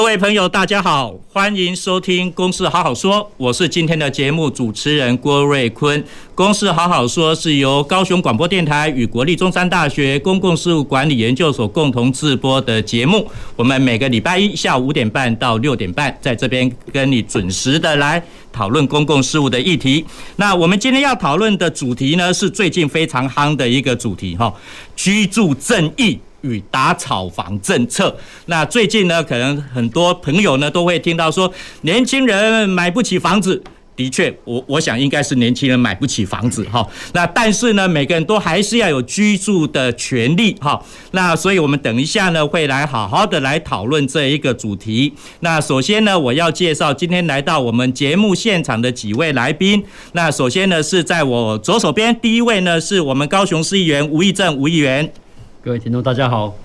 各位朋友，大家好，欢迎收听《公事好好说》，我是今天的节目主持人郭瑞坤。《公事好好说》是由高雄广播电台与国立中山大学公共事务管理研究所共同制播的节目。我们每个礼拜一下午五点半到六点半，在这边跟你准时的来讨论公共事务的议题。那我们今天要讨论的主题呢，是最近非常夯的一个主题哈，居住正义。与打炒房政策，那最近呢，可能很多朋友呢都会听到说，年轻人买不起房子。的确，我我想应该是年轻人买不起房子哈。那但是呢，每个人都还是要有居住的权利哈。那所以我们等一下呢，会来好好的来讨论这一个主题。那首先呢，我要介绍今天来到我们节目现场的几位来宾。那首先呢，是在我左手边，第一位呢，是我们高雄市议员吴义正吴议员。各位听众，大家好。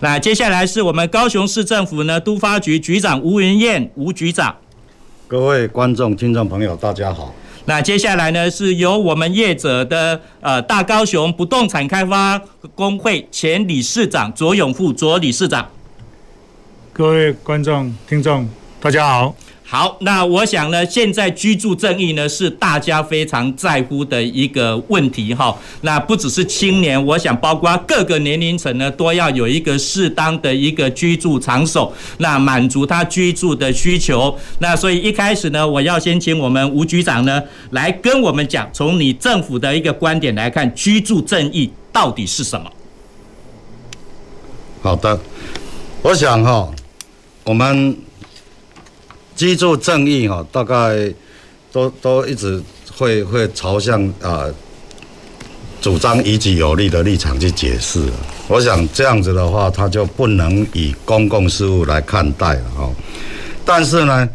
那接下来是我们高雄市政府呢都发局局长吴云燕吴局长。各位观众、听众朋友，大家好。那接下来呢是由我们业者的呃大高雄不动产开发工会前理事长左永富左理事长。各位观众、听众，大家好。好，那我想呢，现在居住正义呢是大家非常在乎的一个问题哈。那不只是青年，我想包括各个年龄层呢，都要有一个适当的一个居住场所，那满足他居住的需求。那所以一开始呢，我要先请我们吴局长呢来跟我们讲，从你政府的一个观点来看，居住正义到底是什么？好的，我想哈，我们。居住正义哈，大概都都一直会会朝向啊主张以己有利的立场去解释。我想这样子的话，他就不能以公共事务来看待了哈。但是呢，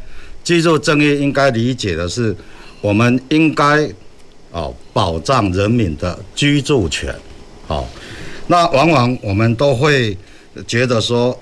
居住正义应该理解的是，我们应该哦保障人民的居住权。好，那往往我们都会觉得说，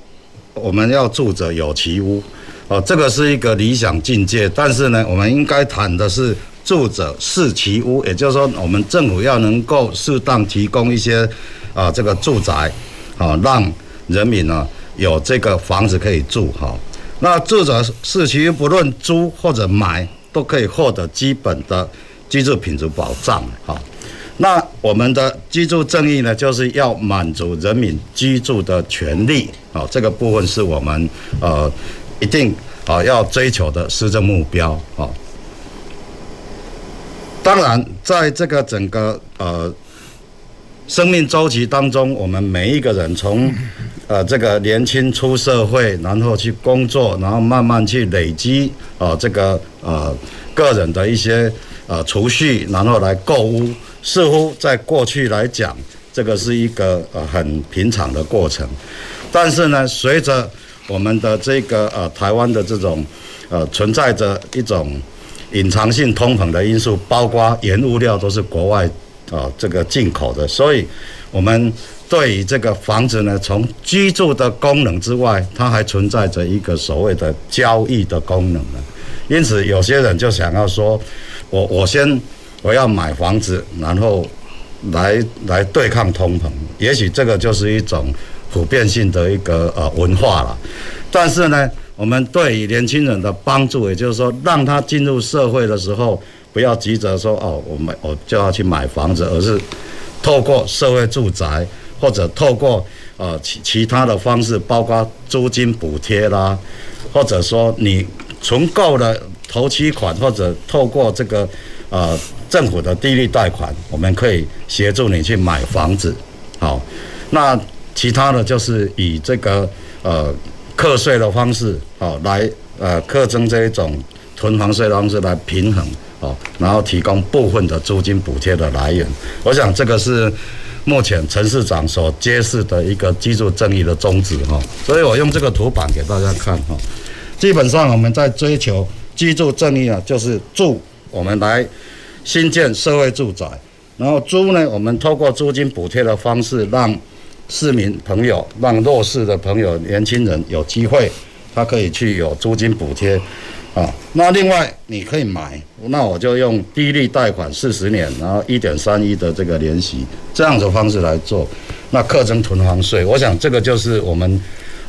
我们要住着有其屋。哦，这个是一个理想境界，但是呢，我们应该谈的是住者适其屋，也就是说，我们政府要能够适当提供一些啊这个住宅，啊让人民呢有这个房子可以住哈。那住者适其屋，不论租或者买，都可以获得基本的居住品质保障哈。那我们的居住正义呢，就是要满足人民居住的权利啊，这个部分是我们呃。一定啊要追求的施政目标啊。当然，在这个整个呃生命周期当中，我们每一个人从 呃这个年轻出社会，然后去工作，然后慢慢去累积啊这个呃个人的一些呃储蓄，然后来购物。似乎在过去来讲，这个是一个呃很平常的过程。但是呢，随着我们的这个呃，台湾的这种呃，存在着一种隐藏性通膨的因素，包括原物料都是国外啊这个进口的，所以我们对于这个房子呢，从居住的功能之外，它还存在着一个所谓的交易的功能呢。因此，有些人就想要说，我我先我要买房子，然后来来对抗通膨，也许这个就是一种。普遍性的一个呃文化了，但是呢，我们对于年轻人的帮助，也就是说，让他进入社会的时候，不要急着说哦，我买我就要去买房子，而是透过社会住宅或者透过呃其其他的方式，包括租金补贴啦，或者说你存够了头期款，或者透过这个呃政府的低利贷款，我们可以协助你去买房子。好，那。其他的就是以这个呃课税的方式哦来呃课征这一种囤房税的方式来平衡哦，然后提供部分的租金补贴的来源。我想这个是目前陈市长所揭示的一个居住正义的宗旨哈。所以我用这个图板给大家看哈。基本上我们在追求居住正义啊，就是住我们来新建社会住宅，然后租呢，我们透过租金补贴的方式，让市民朋友、让弱势的朋友、年轻人有机会，他可以去有租金补贴。啊，那另外你可以买，那我就用低利贷款四十年，然后一点三亿的这个年息，这样的方式来做，那课征囤房税，我想这个就是我们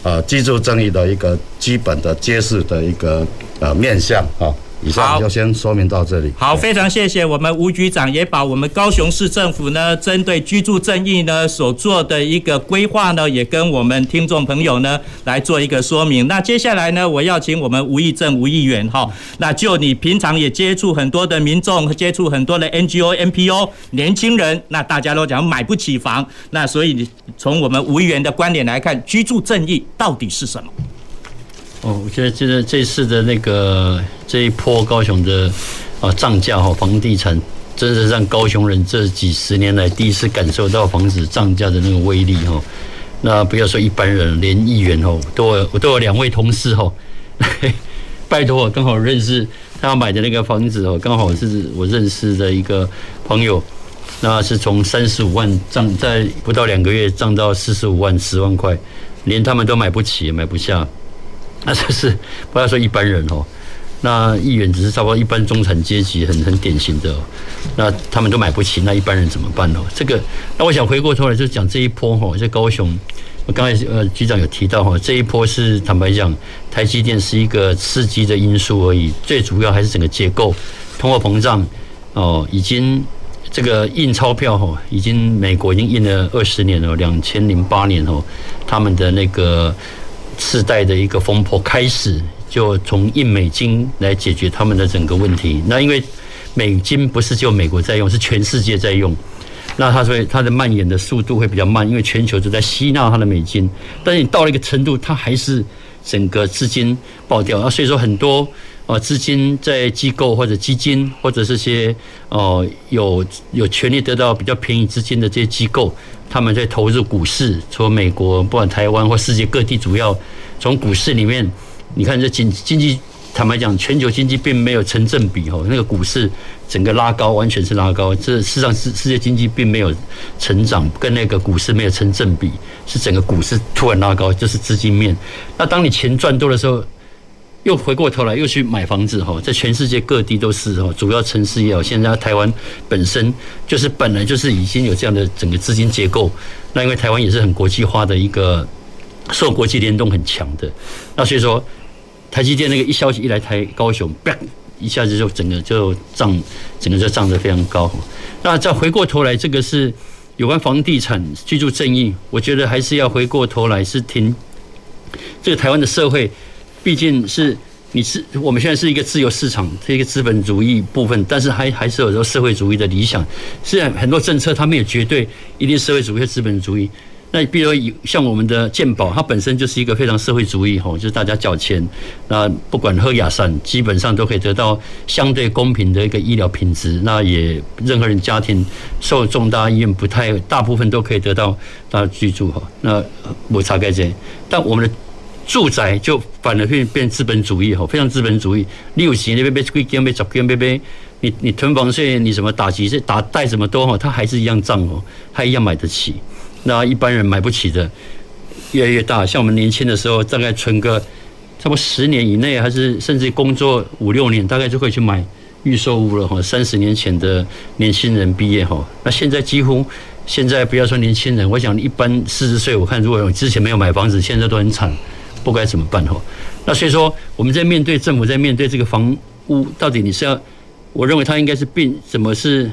呃居住正义的一个基本的揭示的一个呃面向啊。以上就先说明到这里。好，非常谢谢我们吴局长，也把我们高雄市政府呢针对居住正义呢所做的一个规划呢，也跟我们听众朋友呢来做一个说明。那接下来呢，我要请我们吴义正吴议员哈，那就你平常也接触很多的民众，接触很多的 NGO、NPO 年轻人，那大家都讲买不起房，那所以你从我们吴议员的观点来看，居住正义到底是什么？哦，我觉得这个这次的那个这一波高雄的啊涨价哈，房地产真是让高雄人这几十年来第一次感受到房子涨价的那个威力哈。那不要说一般人，连议员哦，都有我都有两位同事哈，拜托我刚好认识他买的那个房子哦，刚好是我认识的一个朋友，那是从三十五万涨，在不到两个月涨到四十五万十万块，连他们都买不起，也买不下。那这是不要说一般人哦，那议员只是差不多一般中产阶级，很很典型的，那他们都买不起，那一般人怎么办呢？这个，那我想回过头来就讲这一波哈，在高雄，我刚才呃局长有提到哈，这一波是坦白讲，台积电是一个刺激的因素而已，最主要还是整个结构，通货膨胀哦，已经这个印钞票哈，已经美国已经印了二十年了，两千零八年哦，他们的那个。次贷的一个风波开始，就从印美金来解决他们的整个问题。那因为美金不是就美国在用，是全世界在用。那它所以它的蔓延的速度会比较慢，因为全球都在吸纳它的美金。但是你到了一个程度，它还是整个资金爆掉。那所以说很多呃资金在机构或者基金或者这些呃有有权利得到比较便宜资金的这些机构。他们在投入股市，从美国、不管台湾或世界各地，主要从股市里面，你看这经经济，坦白讲，全球经济并没有成正比哦。那个股市整个拉高，完全是拉高。这事实上是世界经济并没有成长，跟那个股市没有成正比，是整个股市突然拉高，就是资金面。那当你钱赚多的时候，又回过头来又去买房子哈，在全世界各地都是哈，主要城市也有，现在台湾本身就是本来就是已经有这样的整个资金结构。那因为台湾也是很国际化的一个，受国际联动很强的。那所以说，台积电那个一消息一来台高雄，啪一下子就整个就涨，整个就涨得非常高。那再回过头来，这个是有关房地产居住正义，我觉得还是要回过头来是听这个台湾的社会。毕竟是你是我们现在是一个自由市场，是一个资本主义部分，但是还还是有时候社会主义的理想。虽然很多政策它没有绝对一定社会主义和资本主义。那比如像我们的健保，它本身就是一个非常社会主义吼，就是大家缴钱，那不管喝雅山，基本上都可以得到相对公平的一个医疗品质。那也任何人家庭受重大医院不太，大部分都可以得到大家居住哈。那我查该这，但我们的。住宅就反而会变资本主义哈，非常资本主义。你有钱，你别别贵间别找间别别，你你囤房税，你什么打击这打贷什么多哈，他还是一样涨哦，他一样买得起。那一般人买不起的越来越大，像我们年轻的时候，大概存个差不多十年以内，还是甚至工作五六年，大概就可以去买预售屋了哈。三十年前的年轻人毕业哈，那现在几乎现在不要说年轻人，我想一般四十岁，我看如果之前没有买房子，现在都很惨。不该怎么办吼？那所以说，我们在面对政府在面对这个房屋，到底你是要？我认为它应该是变怎么是？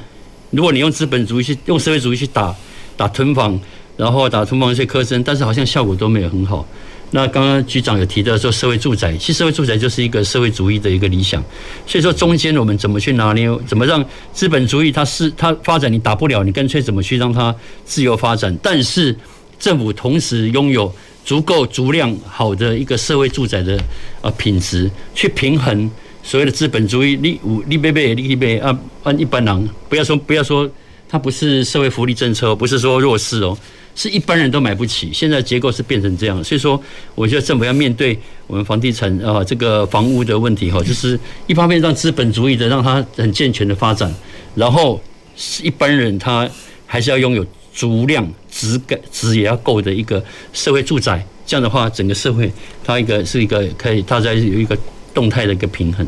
如果你用资本主义去用社会主义去打打囤房，然后打囤房税课征，但是好像效果都没有很好。那刚刚局长有提到说社会住宅，其实社会住宅就是一个社会主义的一个理想。所以说中间我们怎么去拿捏？怎么让资本主义它是它发展你打不了，你干脆怎么去让它自由发展？但是政府同时拥有。足够足量好的一个社会住宅的啊品质，去平衡所谓的资本主义，你五你贝贝利贝啊，按一般人不要说不要说它不是社会福利政策，不是说弱势哦，是一般人都买不起。现在结构是变成这样，所以说我觉得政府要面对我们房地产啊这个房屋的问题哈，就是一方面让资本主义的让它很健全的发展，然后是一般人他还是要拥有足量足够、足也要够的一个社会住宅，这样的话整个社会它一个是一个可以大家有一个动态的一个平衡。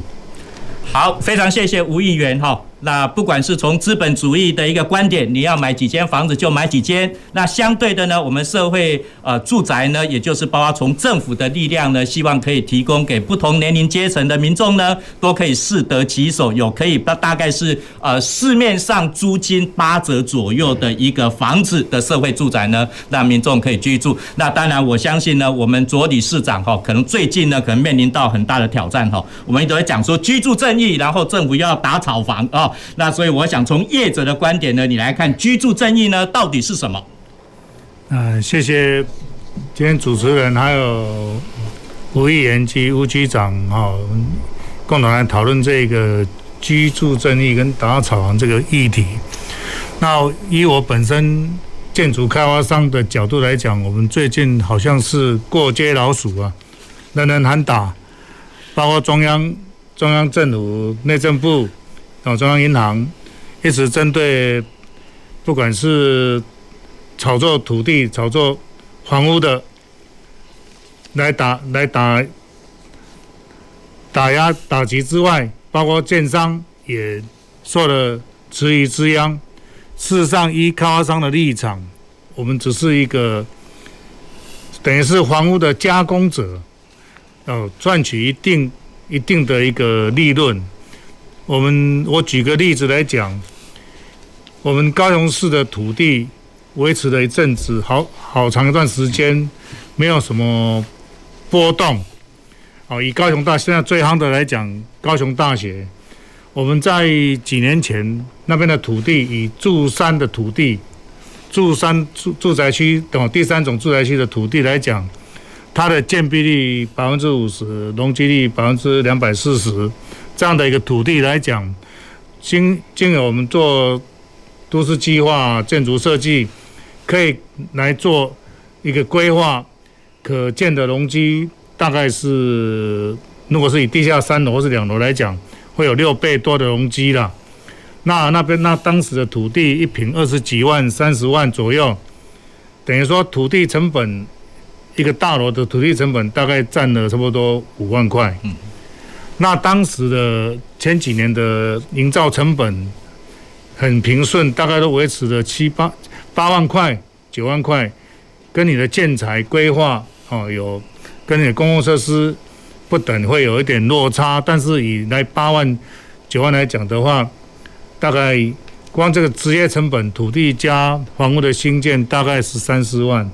好，非常谢谢吴议员哈。那不管是从资本主义的一个观点，你要买几间房子就买几间。那相对的呢，我们社会呃住宅呢，也就是包括从政府的力量呢，希望可以提供给不同年龄阶层的民众呢，都可以适得其所，有可以大大概是呃市面上租金八折左右的一个房子的社会住宅呢，让民众可以居住。那当然，我相信呢，我们左理事长哈，可能最近呢，可能面临到很大的挑战哈。我们都会讲说居住正义，然后政府要打炒房啊。那所以我想从业者的观点呢，你来看居住正义呢到底是什么？嗯，谢谢今天主持人还有吴议员及吴局长哈，共同来讨论这个居住正义跟打炒房这个议题。那以我本身建筑开发商的角度来讲，我们最近好像是过街老鼠啊，人人喊打，包括中央中央政府内政部。哦，中央银行一直针对不管是炒作土地、炒作房屋的来打、来打、打压、打击之外，包括建商也受了质疑之殃。事实上，依开发商的立场，我们只是一个等于是房屋的加工者，哦，赚取一定一定的一个利润。我们我举个例子来讲，我们高雄市的土地维持了一阵子，好好长一段时间，没有什么波动。哦，以高雄大现在最夯的来讲，高雄大学，我们在几年前那边的土地，以住山的土地，住山住住宅区等第三种住宅区的土地来讲，它的建蔽率百分之五十，容积率百分之两百四十。这样的一个土地来讲，经经由我们做都市计划、建筑设计，可以来做一个规划，可建的容积大概是，如果是以地下三楼或是两楼来讲，会有六倍多的容积了。那那边那当时的土地一平二十几万、三十万左右，等于说土地成本一个大楼的土地成本大概占了差不多五万块。那当时的前几年的营造成本很平顺，大概都维持了七八八万块、九万块，跟你的建材规划哦有跟你的公共设施不等，会有一点落差。但是以来八万、九万来讲的话，大概光这个职业成本、土地加房屋的兴建，大概是三四万。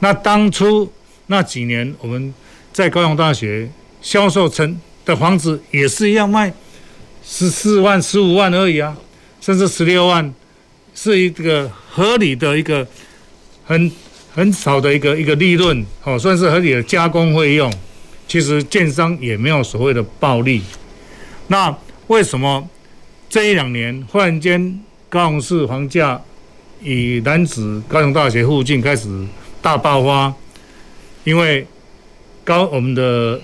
那当初那几年我们在高雄大学销售成的房子也是一样卖十四万、十五万而已啊，甚至十六万，是一个合理的一个很很少的一个一个利润，哦，算是合理的加工费用。其实建商也没有所谓的暴利。那为什么这一两年忽然间高雄市房价以男子高雄大学附近开始大爆发？因为高我们的。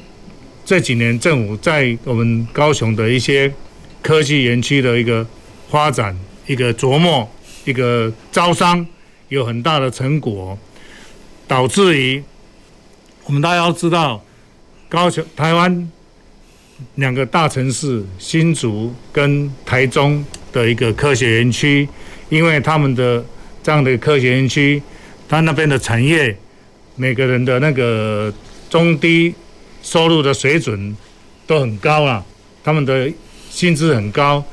这几年政府在我们高雄的一些科技园区的一个发展、一个琢磨、一个招商，有很大的成果，导致于我们大家要知道，高雄、台湾两个大城市新竹跟台中的一个科学园区，因为他们的这样的科学园区，他那边的产业，每个人的那个中低。收入的水准都很高啊，他们的薪资很高。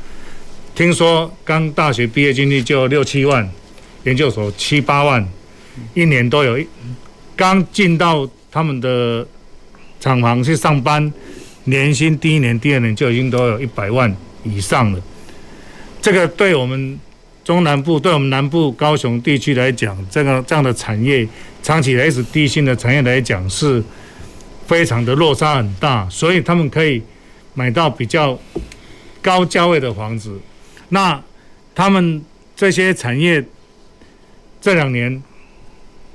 听说刚大学毕业进去就六七万，研究所七八万，一年都有。刚进到他们的厂房去上班，年薪第一年、第二年就已经都有一百万以上了。这个对我们中南部、对我们南部高雄地区来讲，这个这样的产业，长期来是低薪的产业来讲是。非常的落差很大，所以他们可以买到比较高价位的房子。那他们这些产业这两年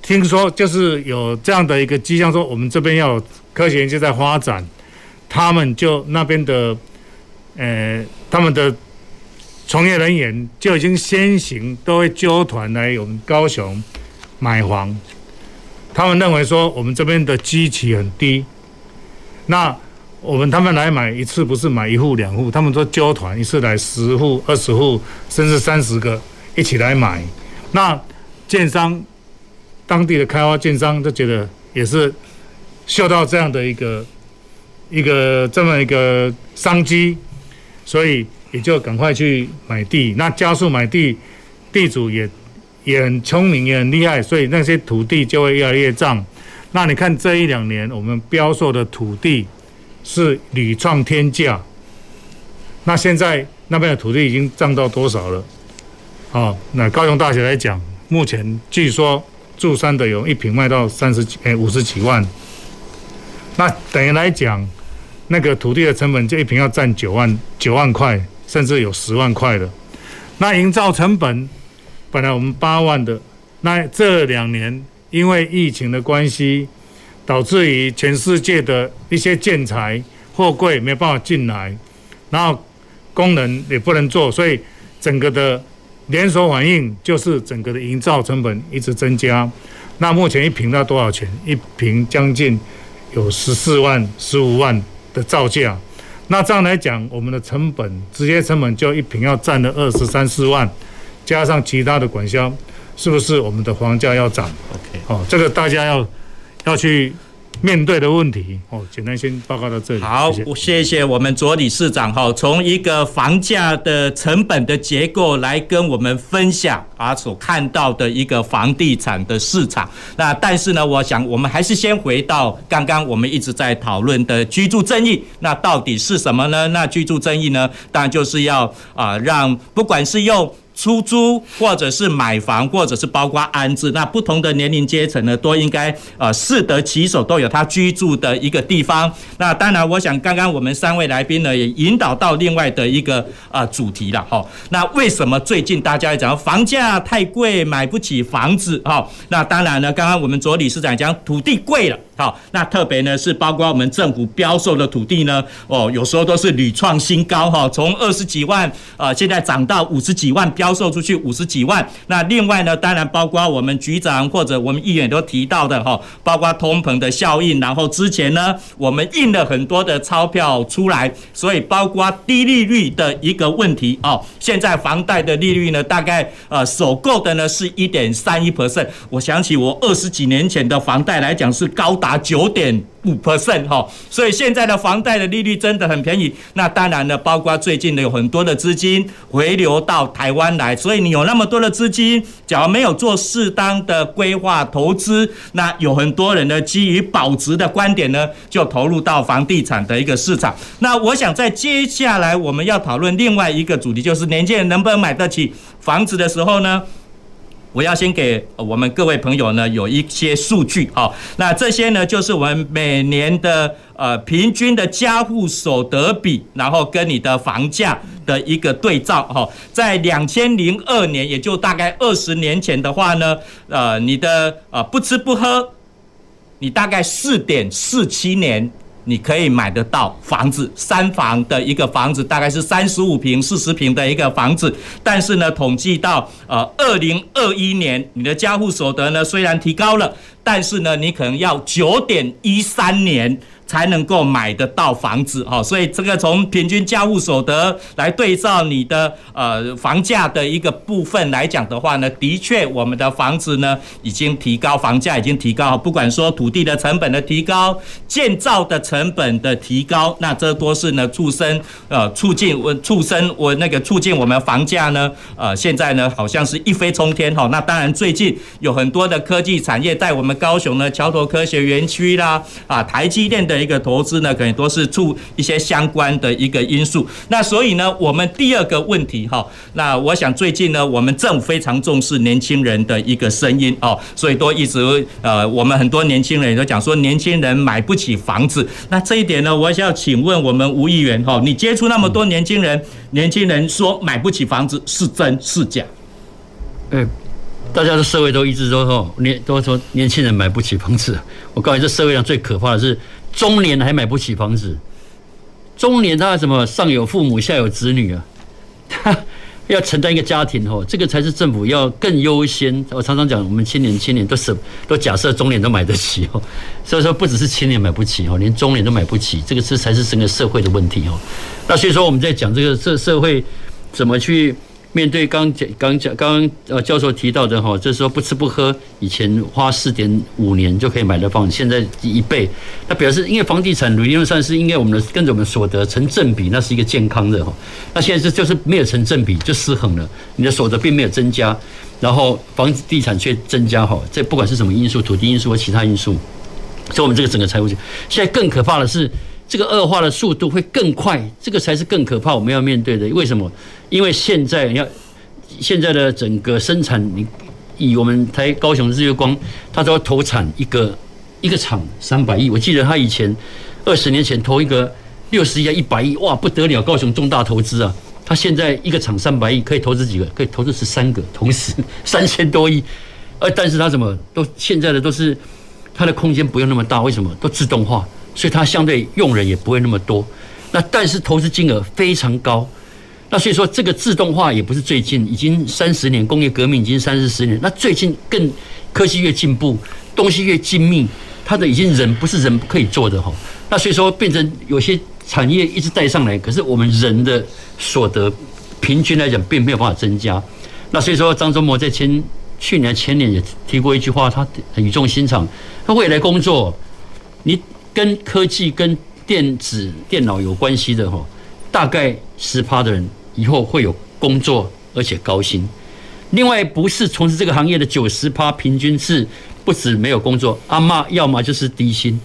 听说就是有这样的一个迹象，说我们这边要科学研究在发展，他们就那边的呃他们的从业人员就已经先行都会揪团来我们高雄买房，他们认为说我们这边的基期很低，那。我们他们来买一次不是买一户两户，他们说交团一次来十户、二十户，甚至三十个一起来买。那建商当地的开发建商就觉得也是嗅到这样的一个一个这么一个商机，所以也就赶快去买地。那加速买地，地主也也很聪明也很厉害，所以那些土地就会越来越涨。那你看这一两年我们标售的土地。是屡创天价，那现在那边的土地已经涨到多少了？哦，那高雄大学来讲，目前据说住山的有一坪卖到三十几，哎，五十几万。那等于来讲，那个土地的成本就一坪要占九万九万块，甚至有十万块的。那营造成本本来我们八万的，那这两年因为疫情的关系。导致于全世界的一些建材货柜没办法进来，然后工人也不能做，所以整个的连锁反应就是整个的营造成本一直增加。那目前一平要多少钱？一平将近有十四万、十五万的造价。那这样来讲，我们的成本直接成本就一平要占了二十三四万，加上其他的管销，是不是我们的房价要涨？OK，哦，这个大家要。要去面对的问题哦，简单先报告到这里。好，谢谢，谢谢我们左理事长哈，从一个房价的成本的结构来跟我们分享啊，所看到的一个房地产的市场。那但是呢，我想我们还是先回到刚刚我们一直在讨论的居住正义，那到底是什么呢？那居住正义呢，当然就是要啊，让不管是用。出租或者是买房，或者是包括安置，那不同的年龄阶层呢，都应该呃适得其所，都有他居住的一个地方。那当然，我想刚刚我们三位来宾呢，也引导到另外的一个呃主题了哈。那为什么最近大家讲房价太贵，买不起房子哈？那当然呢，刚刚我们卓理事长讲土地贵了。好，那特别呢是包括我们政府标售的土地呢，哦，有时候都是屡创新高哈，从二十几万啊，现在涨到五十几万，标售出去五十几万。那另外呢，当然包括我们局长或者我们议员都提到的哈，包括通膨的效应，然后之前呢，我们印了很多的钞票出来，所以包括低利率的一个问题哦。现在房贷的利率呢，大概呃首购的呢是一点三一 percent。我想起我二十几年前的房贷来讲是高达。啊，九点五 percent 哈，所以现在的房贷的利率真的很便宜。那当然呢，包括最近的有很多的资金回流到台湾来，所以你有那么多的资金，假如没有做适当的规划投资，那有很多人呢，基于保值的观点呢，就投入到房地产的一个市场。那我想在接下来我们要讨论另外一个主题，就是年轻人能不能买得起房子的时候呢？我要先给我们各位朋友呢有一些数据哈，那这些呢就是我们每年的呃平均的家户所得比，然后跟你的房价的一个对照哈，在两千零二年，也就大概二十年前的话呢，呃，你的呃不吃不喝，你大概四点四七年。你可以买得到房子，三房的一个房子，大概是三十五平、四十平的一个房子。但是呢，统计到呃二零二一年，你的家户所得呢虽然提高了，但是呢，你可能要九点一三年。才能够买得到房子哈，所以这个从平均家务所得来对照你的呃房价的一个部分来讲的话呢，的确我们的房子呢已经提高，房价已经提高，不管说土地的成本的提高，建造的成本的提高，那这都是呢促生呃促进我促生我那个促进我们房价呢呃现在呢好像是一飞冲天哈。那当然最近有很多的科技产业在我们高雄呢桥头科学园区啦啊台积电的。一个投资呢，可能都是出一些相关的一个因素。那所以呢，我们第二个问题哈，那我想最近呢，我们政府非常重视年轻人的一个声音哦，所以都一直呃，我们很多年轻人都讲说，年轻人买不起房子。那这一点呢，我想要请问我们吴议员哈，你接触那么多年轻人，年轻人说买不起房子是真是假？哎，大家的社会都一直都说年都说年轻人买不起房子。我告诉你，这社会上最可怕的是中年还买不起房子。中年他什么上有父母下有子女啊，他要承担一个家庭哦，这个才是政府要更优先。我常常讲，我们青年青年都是都假设中年都买得起哦，所以说不只是青年买不起哦，连中年都买不起，这个是才是整个社会的问题哦。那所以说我们在讲这个这社会怎么去。面对刚讲刚讲刚刚呃教授提到的哈，就是说不吃不喝，以前花四点五年就可以买的房子，现在一倍，那表示因为房地产理论上是应该我们的跟着我们所得成正比，那是一个健康的哈。那现在是就是没有成正比就失衡了，你的所得并没有增加，然后房地产却增加哈，这不管是什么因素，土地因素或其他因素，所以我们这个整个财务现在更可怕的是。这个恶化的速度会更快，这个才是更可怕，我们要面对的。为什么？因为现在要现在的整个生产，你以我们台高雄日月光，他都要投产一个一个厂三百亿。我记得他以前二十年前投一个六十亿、一百亿，哇，不得了！高雄重大投资啊！他现在一个厂三百亿，可以投资几个？可以投资十三个，同时 三千多亿。呃，但是他怎么都现在的都是他的空间不用那么大，为什么？都自动化。所以它相对用人也不会那么多，那但是投资金额非常高，那所以说这个自动化也不是最近，已经三十年工业革命已经三四十年，那最近更科技越进步，东西越精密，它的已经人不是人可以做的哈，那所以说变成有些产业一直带上来，可是我们人的所得平均来讲并没有办法增加，那所以说张忠谋在前去年前年也提过一句话，他很语重心长，他未来工作你。跟科技、跟电子、电脑有关系的哈，大概十趴的人以后会有工作，而且高薪。另外，不是从事这个行业的九十趴，平均是不止没有工作，阿妈要么就是低薪。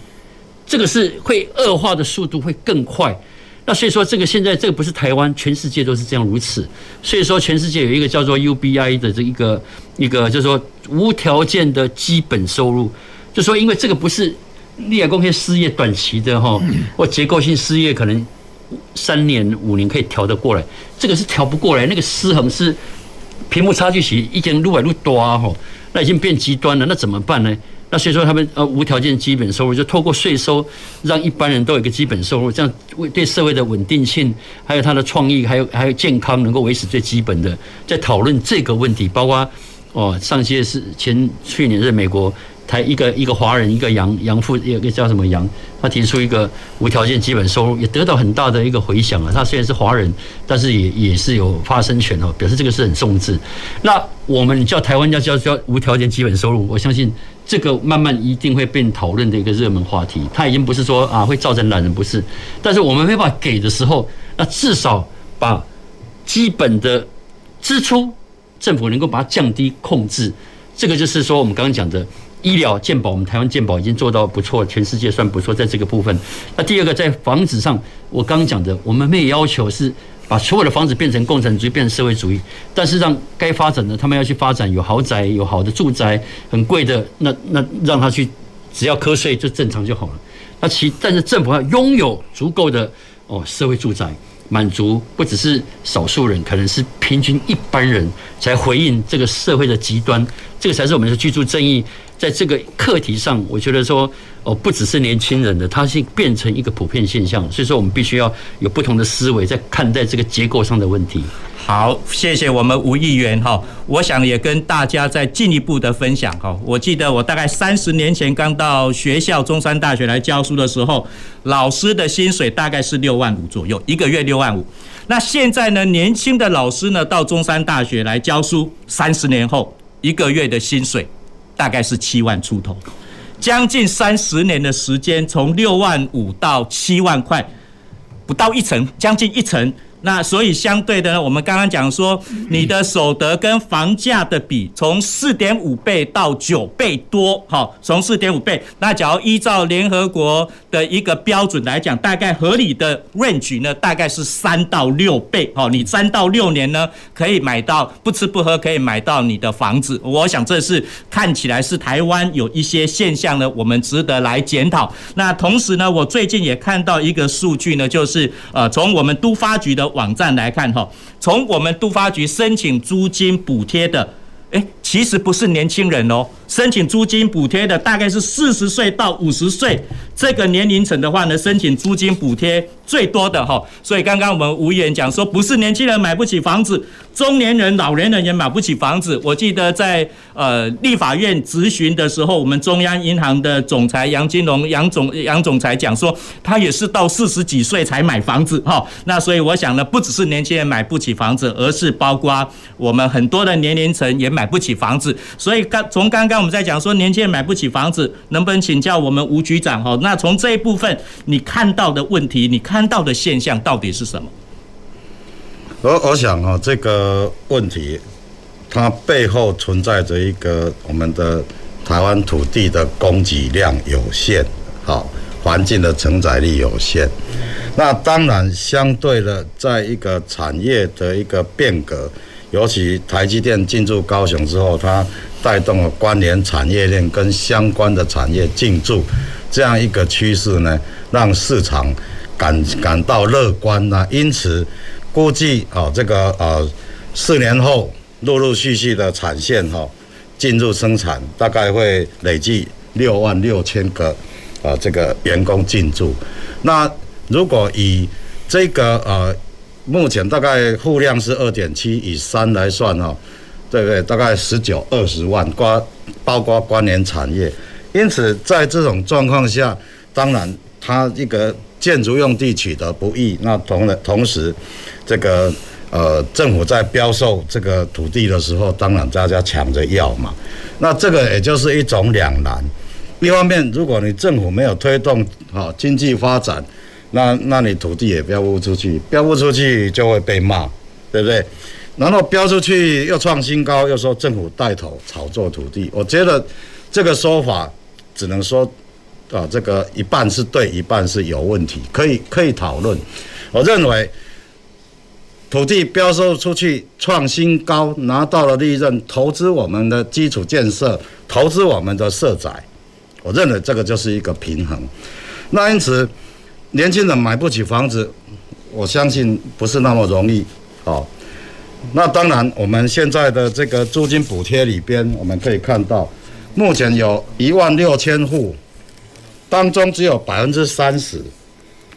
这个是会恶化的速度会更快。那所以说，这个现在这个不是台湾，全世界都是这样如此。所以说，全世界有一个叫做 UBI 的这一个一个，就是说无条件的基本收入，就说因为这个不是。立亚公可以失业短期的哈，或结构性失业可能三年五年可以调得过来，这个是调不过来，那个失衡是贫富差距是已经越来越大哈，那已经变极端了，那怎么办呢？那所以说他们呃无条件基本收入，就透过税收让一般人都有一个基本收入，这样为对社会的稳定性，还有他的创意，还有还有健康能够维持最基本的，在讨论这个问题，包括哦上届是前去年是美国。台一个一个华人一个杨杨富一个叫什么杨，他提出一个无条件基本收入，也得到很大的一个回响啊。他虽然是华人，但是也也是有发声权哦，表示这个是很重视。那我们叫台湾要叫叫无条件基本收入，我相信这个慢慢一定会变讨论的一个热门话题。他已经不是说啊会造成懒人，不是，但是我们没办法给的时候，那至少把基本的支出政府能够把它降低控制，这个就是说我们刚刚讲的。医疗健保，我们台湾健保已经做到不错，全世界算不错，在这个部分。那第二个，在房子上，我刚刚讲的，我们没有要求是把所有的房子变成共产主义，变成社会主义，但是让该发展的，他们要去发展有豪宅、有好的住宅，很贵的，那那让他去，只要课税就正常就好了。那其但是政府要拥有足够的哦社会住宅。满足不只是少数人，可能是平均一般人才回应这个社会的极端，这个才是我们的居住正义。在这个课题上，我觉得说哦，不只是年轻人的，它是变成一个普遍现象。所以说，我们必须要有不同的思维，在看待这个结构上的问题。好，谢谢我们吴议员哈。我想也跟大家再进一步的分享哈。我记得我大概三十年前刚到学校中山大学来教书的时候，老师的薪水大概是六万五左右，一个月六万五。那现在呢，年轻的老师呢到中山大学来教书，三十年后一个月的薪水大概是七万出头，将近三十年的时间，从六万五到七万块，不到一层，将近一层。那所以相对的呢，我们刚刚讲说，你的所得跟房价的比从四点五倍到九倍多，好，从四点五倍，那假如依照联合国的一个标准来讲，大概合理的 range 呢，大概是三到六倍，好，你三到六年呢，可以买到不吃不喝可以买到你的房子，我想这是看起来是台湾有一些现象呢，我们值得来检讨。那同时呢，我最近也看到一个数据呢，就是呃，从我们都发局的网站来看哈，从我们都发局申请租金补贴的，诶，其实不是年轻人哦，申请租金补贴的大概是四十岁到五十岁这个年龄层的话呢，申请租金补贴最多的哈。所以刚刚我们吴言讲说，不是年轻人买不起房子，中年人、老年人也买不起房子。我记得在呃立法院质询的时候，我们中央银行的总裁杨金龙杨总杨总裁讲说，他也是到四十几岁才买房子哈。那所以我想呢，不只是年轻人买不起房子，而是包括我们很多的年龄层也。买不起房子，所以刚从刚刚我们在讲说年轻人买不起房子，能不能请教我们吴局长哈？那从这一部分你看到的问题，你看到的现象到底是什么？我我想啊，这个问题它背后存在着一个我们的台湾土地的供给量有限，好，环境的承载力有限。那当然，相对的，在一个产业的一个变革。尤其台积电进驻高雄之后，它带动了关联产业链跟相关的产业进驻，这样一个趋势呢，让市场感感到乐观呐。因此，估计啊，这个呃四年后陆陆续续的产线哈进入生产，大概会累计六万六千个啊这个员工进驻。那如果以这个呃。目前大概户量是二点七，以三来算哦，对不对？大概十九二十万，包包括关联产业。因此，在这种状况下，当然它一个建筑用地取得不易。那同的同时，这个呃政府在标售这个土地的时候，当然大家抢着要嘛。那这个也就是一种两难。一方面，如果你政府没有推动好经济发展，那那你土地也标不出去，标不出去就会被骂，对不对？然后标出去又创新高，又说政府带头炒作土地，我觉得这个说法只能说啊，这个一半是对，一半是有问题，可以可以讨论。我认为土地标售出去创新高，拿到了利润，投资我们的基础建设，投资我们的社宅，我认为这个就是一个平衡。那因此。年轻人买不起房子，我相信不是那么容易哦。那当然，我们现在的这个租金补贴里边，我们可以看到，目前有一万六千户，当中只有百分之三十，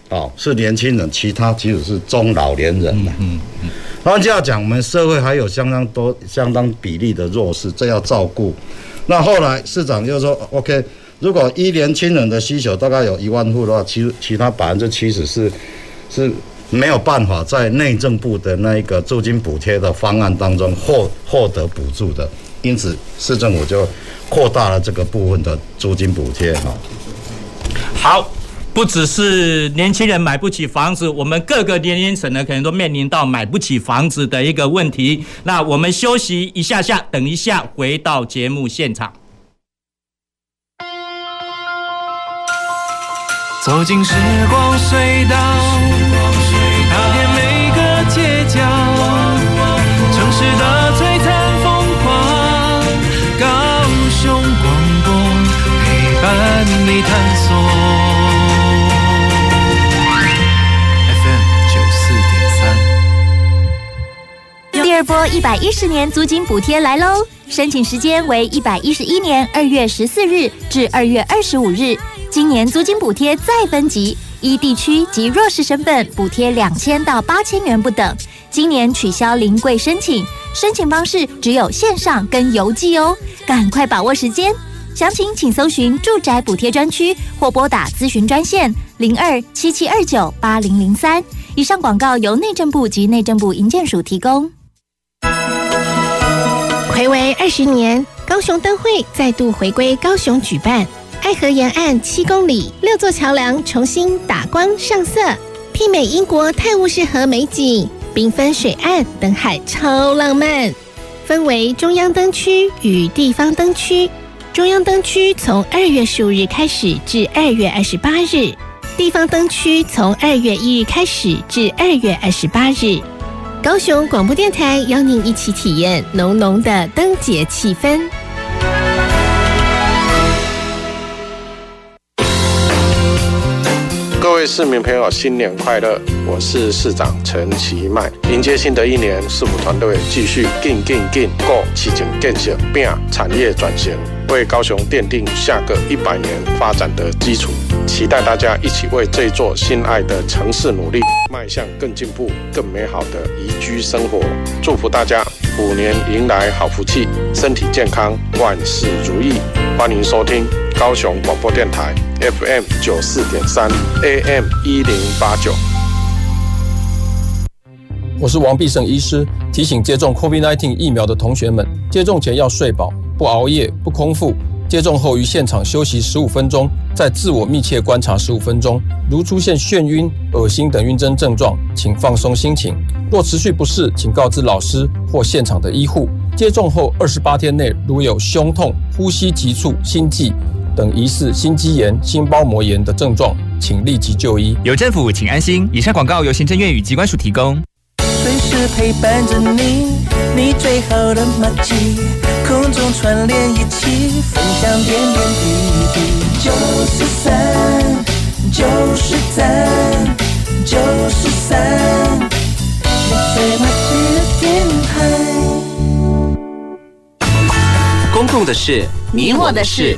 哦是年轻人，其他其实是中老年人。嗯嗯。换句要讲，我们社会还有相当多、相当比例的弱势，这要照顾。那后来市长又说，OK。如果一年轻人的需求大概有一万户的话，其其他百分之七十是是没有办法在内政部的那一个租金补贴的方案当中获获得补助的，因此市政府就扩大了这个部分的租金补贴哈。好，不只是年轻人买不起房子，我们各个年龄层呢可能都面临到买不起房子的一个问题。那我们休息一下下，等一下回到节目现场。走进时光隧道，踏遍每个街角，城市的璀璨风光，高雄广播陪伴你探索。FM 九四点三。第二波一百一十年租金补贴来喽！申请时间为一百一十一年二月十四日至二月二十五日。今年租金补贴再分级，依地区及弱势身份补贴两千到八千元不等。今年取消临柜申请，申请方式只有线上跟邮寄哦，赶快把握时间。详情请搜寻住宅补贴专区或拨打咨询专线零二七七二九八零零三。以上广告由内政部及内政部营建署提供。睽违二十年，高雄灯会再度回归高雄举办。爱河沿岸七公里六座桥梁重新打光上色，媲美英国泰晤士河美景，缤纷水岸灯海超浪漫。分为中央灯区与地方灯区，中央灯区从二月十五日开始至二月二十八日，地方灯区从二月一日开始至二月二十八日。高雄广播电台邀您一起体验浓浓的灯节气氛。各位市民朋友，新年快乐！我是市长陈其迈。迎接新的一年，市府团队继续劲劲劲过市政建设，并产业转型，为高雄奠定下个一百年发展的基础。期待大家一起为这座心爱的城市努力，迈向更进步、更美好的宜居生活。祝福大家虎年迎来好福气，身体健康，万事如意。欢迎收听高雄广播电台 FM 九四点三 AM 一零八九。我是王必胜医师，提醒接种 COVID-19 疫苗的同学们，接种前要睡饱，不熬夜，不空腹。接种后于现场休息十五分钟，再自我密切观察十五分钟。如出现眩晕、恶心等晕针症状，请放松心情。若持续不适，请告知老师或现场的医护。接种后二十八天内如有胸痛、呼吸急促、心悸等疑似心肌炎、心包膜炎的症状，请立即就医。有政府，请安心。以上广告由行政院与机关署提供。随时陪伴着你，你最好的麻吉，空中串联一起，分享点点滴滴。九十三，九十三，九十三，你最麻吉的电台。公共的事，你我的事。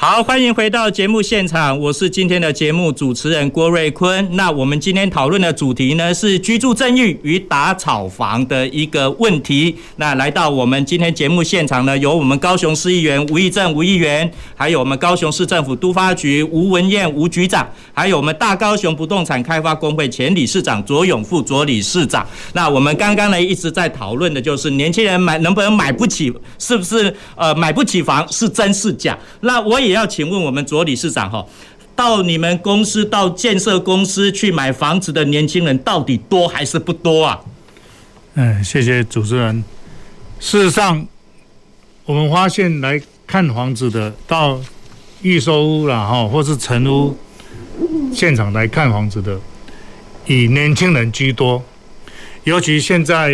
好，欢迎回到节目现场，我是今天的节目主持人郭瑞坤。那我们今天讨论的主题呢是居住正义与打炒房的一个问题。那来到我们今天节目现场呢，有我们高雄市议员吴义正吴议员，还有我们高雄市政府都发局吴文燕吴局长，还有我们大高雄不动产开发工会前理事长左永富左理事长。那我们刚刚呢一直在讨论的就是年轻人买能不能买不起，是不是呃买不起房是真是假？那我也。也要请问我们左理事长哈，到你们公司到建设公司去买房子的年轻人到底多还是不多啊？嗯，谢谢主持人。事实上，我们发现来看房子的到预售屋了哈，或是成屋现场来看房子的，以年轻人居多。尤其现在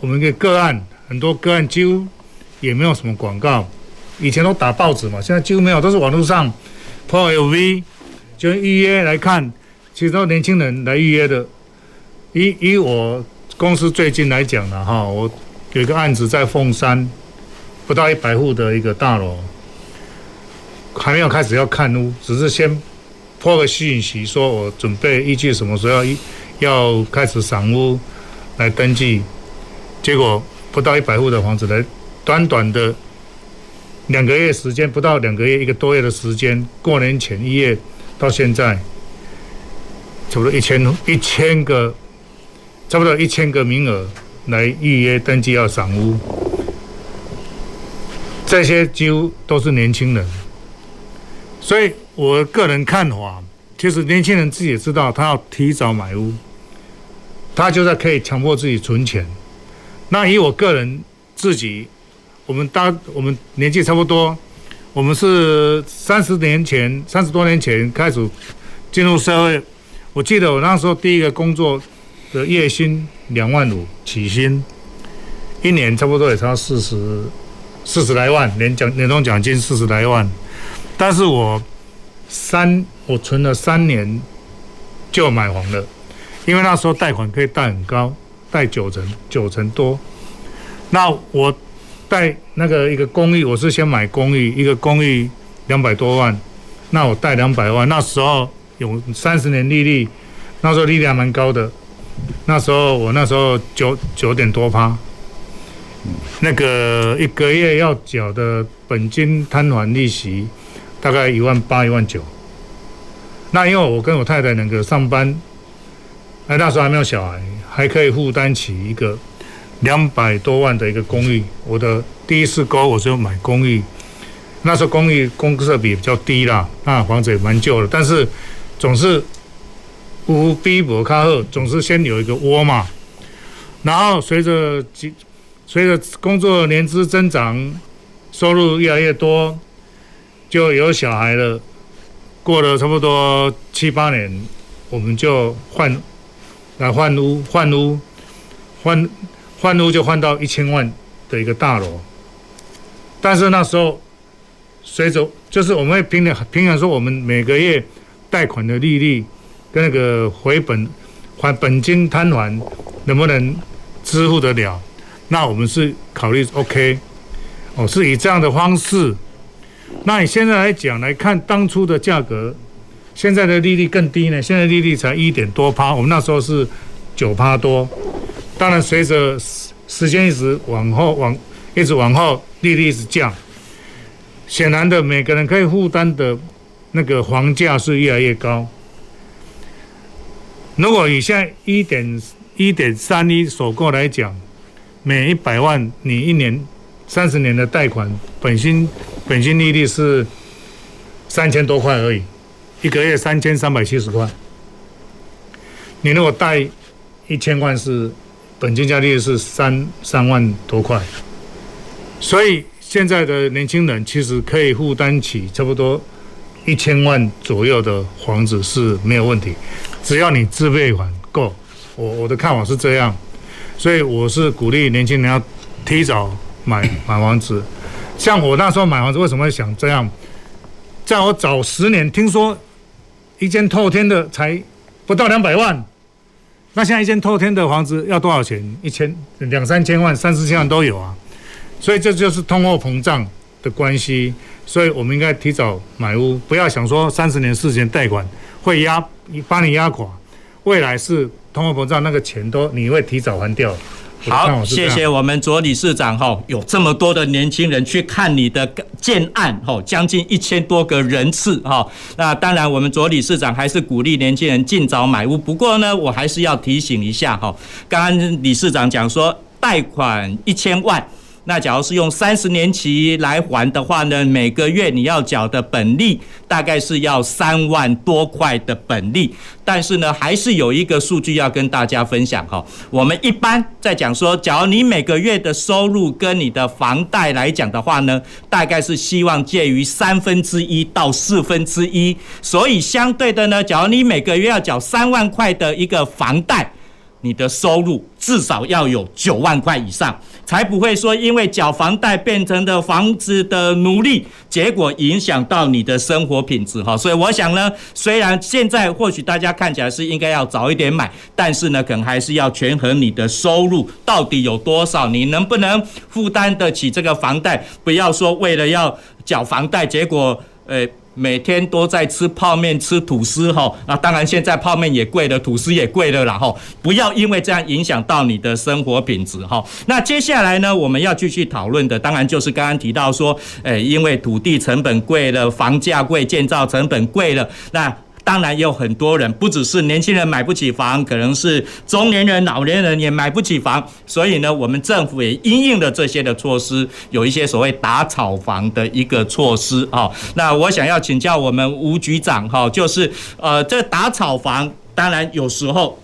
我们的个案很多个案几乎也没有什么广告。以前都打报纸嘛，现在几乎没有，都是网络上 po LV 就预约来看，其实都年轻人来预约的。以以我公司最近来讲呢，哈，我有一个案子在凤山，不到一百户的一个大楼，还没有开始要看屋，只是先 po 个信息，说我准备预计什么时候要要开始赏屋来登记，结果不到一百户的房子来，短短的。两个月时间，不到两个月，一个多月的时间，过年前一月到现在，差不多一千一千个，差不多一千个名额来预约登记要赏屋，这些几乎都是年轻人，所以我个人看法，其实年轻人自己也知道，他要提早买屋，他就在可以强迫自己存钱。那以我个人自己。我们大我们年纪差不多，我们是三十年前三十多年前开始进入社会。我记得我那时候第一个工作的月薪两万五起薪，一年差不多也差四十四十来万，年奖年终奖金四十来万。但是我三我存了三年就买房了，因为那时候贷款可以贷很高，贷九成九成多。那我。贷那个一个公寓，我是先买公寓，一个公寓两百多万，那我贷两百万，那时候有三十年利率，那时候利率还蛮高的，那时候我那时候九九点多趴，那个一个月要缴的本金摊还利息大概一万八一万九，那因为我跟我太太两个上班，哎那时候还没有小孩，还可以负担起一个。两百多万的一个公寓，我的第一次购我就买公寓，那时候公寓公设比比较低啦，那房子也蛮旧的，但是总是无逼不卡赫，总是先有一个窝嘛。然后随着几随着工作年资增长，收入越来越多，就有小孩了。过了差不多七八年，我们就换来换屋，换屋，换换屋就换到一千万的一个大楼。但是那时候，随着就是我们会平衡平衡说，我们每个月贷款的利率跟那个回本还本金摊还能不能支付得了？那我们是考虑 OK，哦，是以这样的方式。那你现在来讲来看当初的价格，现在的利率更低呢？现在利率才一点多趴，我们那时候是九趴多。当然，随着时间一直往后往。一直往后，利率一直降，显然的，每个人可以负担的那个房价是越来越高。如果以现在一点一点三一首购来讲，每一百万你一年三十年的贷款，本金本金利率是三千多块而已，一个月三千三百七十块。你如果贷一千万是本金加利率是三三万多块。所以现在的年轻人其实可以负担起差不多一千万左右的房子是没有问题，只要你自备款够。我我的看法是这样，所以我是鼓励年轻人要提早买买房子。像我那时候买房子，为什么会想这样？在我早十年，听说一间透天的才不到两百万，那现在一间透天的房子要多少钱？一千两三千万、三四千万都有啊。所以这就是通货膨胀的关系，所以我们应该提早买屋，不要想说三十年、四十年贷款会压把你压垮，未来是通货膨胀，那个钱都你会提早还掉。好，谢谢我们卓理事长哈，有这么多的年轻人去看你的建案哈，将近一千多个人次哈。那当然，我们卓理事长还是鼓励年轻人尽早买屋。不过呢，我还是要提醒一下哈，刚刚理事长讲说贷款一千万。那假如是用三十年期来还的话呢，每个月你要缴的本利大概是要三万多块的本利。但是呢，还是有一个数据要跟大家分享哈。我们一般在讲说，假如你每个月的收入跟你的房贷来讲的话呢，大概是希望介于三分之一到四分之一。所以相对的呢，假如你每个月要缴三万块的一个房贷。你的收入至少要有九万块以上，才不会说因为缴房贷变成的房子的奴隶，结果影响到你的生活品质哈。所以我想呢，虽然现在或许大家看起来是应该要早一点买，但是呢，可能还是要权衡你的收入到底有多少，你能不能负担得起这个房贷？不要说为了要缴房贷，结果呃。每天都在吃泡面、吃吐司，哈，那当然现在泡面也贵了，吐司也贵了，啦吼不要因为这样影响到你的生活品质，哈。那接下来呢，我们要继续讨论的，当然就是刚刚提到说，诶，因为土地成本贵了，房价贵，建造成本贵了，那。当然也有很多人，不只是年轻人买不起房，可能是中年人、老年人也买不起房。所以呢，我们政府也应用了这些的措施，有一些所谓打炒房的一个措施啊。那我想要请教我们吴局长哈，就是呃，这打炒房，当然有时候。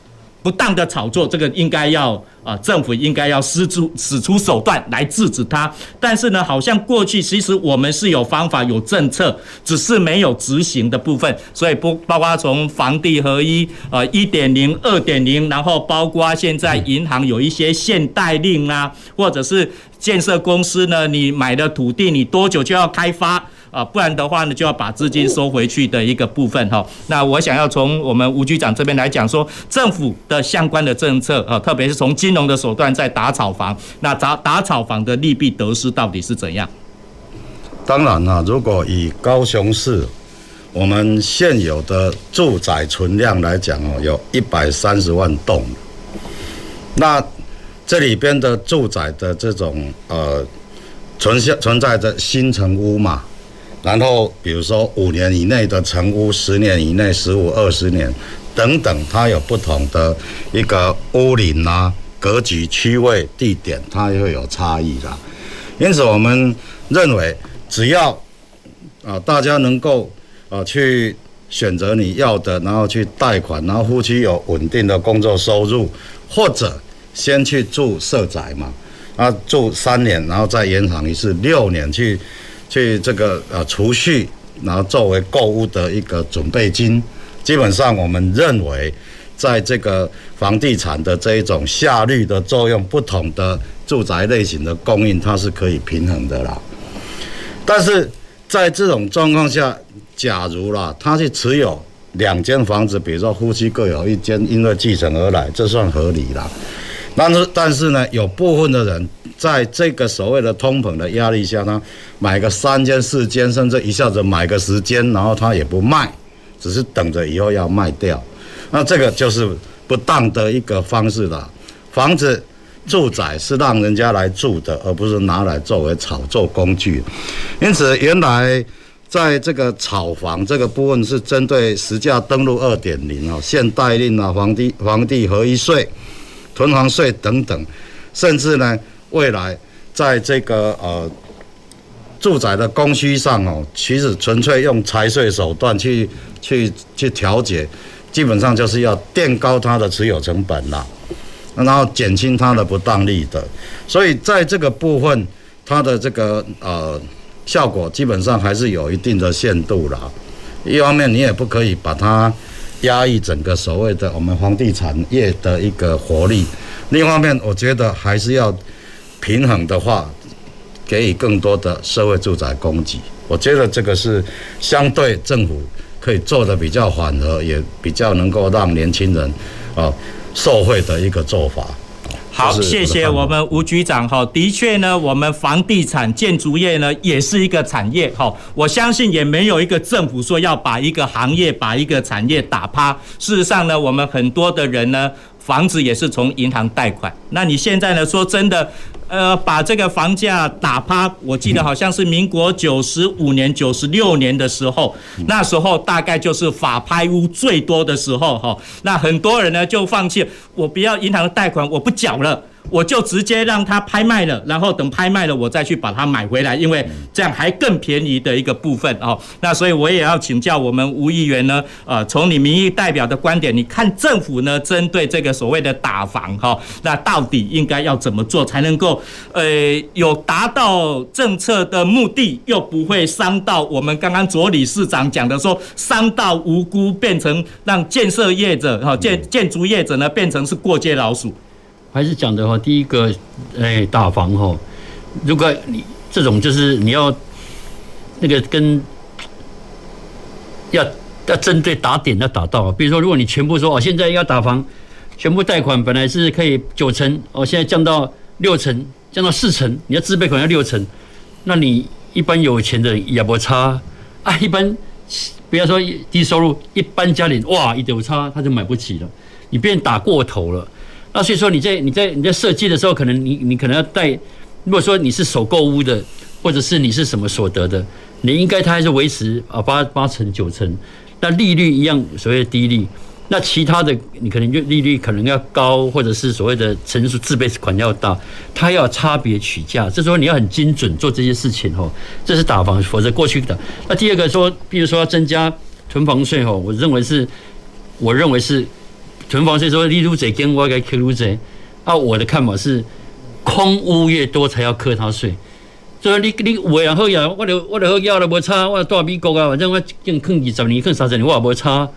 不当的炒作，这个应该要啊，政府应该要施出使出手段来制止它。但是呢，好像过去其实我们是有方法、有政策，只是没有执行的部分。所以不包括从房地合一呃一点零、二点零，然后包括现在银行有一些限贷令啊，或者是建设公司呢，你买的土地你多久就要开发？啊，不然的话呢，就要把资金收回去的一个部分哈。那我想要从我们吴局长这边来讲说，政府的相关的政策啊，特别是从金融的手段在打炒房，那打打炒房的利弊得失到底是怎样？当然了，如果以高雄市我们现有的住宅存量来讲哦，有一百三十万栋，那这里边的住宅的这种呃存在存在着新城屋嘛。然后，比如说五年以内的成屋，十年以内、十五、二十年等等，它有不同的一个屋龄啊、格局、区位、地点，它也会有差异的。因此，我们认为，只要啊大家能够啊去选择你要的，然后去贷款，然后夫妻有稳定的工作收入，或者先去住社宅嘛，啊住三年，然后再延长一次六年去。去这个呃储蓄，然后作为购物的一个准备金，基本上我们认为在这个房地产的这一种下率的作用，不同的住宅类型的供应，它是可以平衡的啦。但是在这种状况下，假如啦，他去持有两间房子，比如说夫妻各有一间，因为继承而来，这算合理啦。但是但是呢，有部分的人在这个所谓的通膨的压力下呢，买个三间四间，甚至一下子买个十间，然后他也不卖，只是等着以后要卖掉。那这个就是不当的一个方式了。房子、住宅是让人家来住的，而不是拿来作为炒作工具。因此，原来在这个炒房这个部分是针对实价登录二点零啊、限贷令啊、房地房地合一税、囤房税等等，甚至呢，未来在这个呃住宅的供需上哦，其实纯粹用财税手段去去去调节。基本上就是要垫高它的持有成本啦，然后减轻它的不当利得，所以在这个部分，它的这个呃效果基本上还是有一定的限度啦。一方面你也不可以把它压抑整个所谓的我们房地产业的一个活力，另一方面我觉得还是要平衡的话，给予更多的社会住宅供给，我觉得这个是相对政府。可以做的比较缓和，也比较能够让年轻人啊受惠的一个做法。好，谢谢我们吴局长哈。的确呢，我们房地产建筑业呢也是一个产业哈。我相信也没有一个政府说要把一个行业、把一个产业打趴。事实上呢，我们很多的人呢，房子也是从银行贷款。那你现在呢，说真的？呃，把这个房价打趴，我记得好像是民国九十五年、九十六年的时候，那时候大概就是法拍屋最多的时候哈。那很多人呢就放弃，我不要银行的贷款，我不缴了。我就直接让它拍卖了，然后等拍卖了，我再去把它买回来，因为这样还更便宜的一个部分哦。那所以我也要请教我们吴议员呢，呃，从你民意代表的观点，你看政府呢针对这个所谓的打房哈，那到底应该要怎么做才能够呃有达到政策的目的，又不会伤到我们刚刚左理事长讲的说伤到无辜，变成让建设业者哈建建筑业者呢变成是过街老鼠。还是讲的话，第一个，哎，打房哈，如果你这种就是你要那个跟要要针对打点要打到，比如说，如果你全部说哦，现在要打房，全部贷款本来是可以九成，哦，现在降到六成，降到四成，你要自备款要六成，那你一般有钱的也不差啊，一般不要说低收入，一般家庭哇，一有差他就买不起了，你变打过头了。那所以说你在你在你在设计的时候，可能你你可能要带，如果说你是首购屋的，或者是你是什么所得的，你应该它还是维持啊八八成九成，那利率一样所谓的低利，那其他的你可能就利率可能要高，或者是所谓的成熟自备款要大，它要差别取价，这时候你要很精准做这些事情哦，这是打房，否则过去的。那第二个说，比如说增加囤房税哦，我认为是，我认为是。囤房税说你入贼跟我该克入贼，啊，我的看法是，空屋越多才要课他税。所以你你有的好呀，我就我就好要了无差，我到美国啊，反正我更坑二十年，坑三十年我也无差。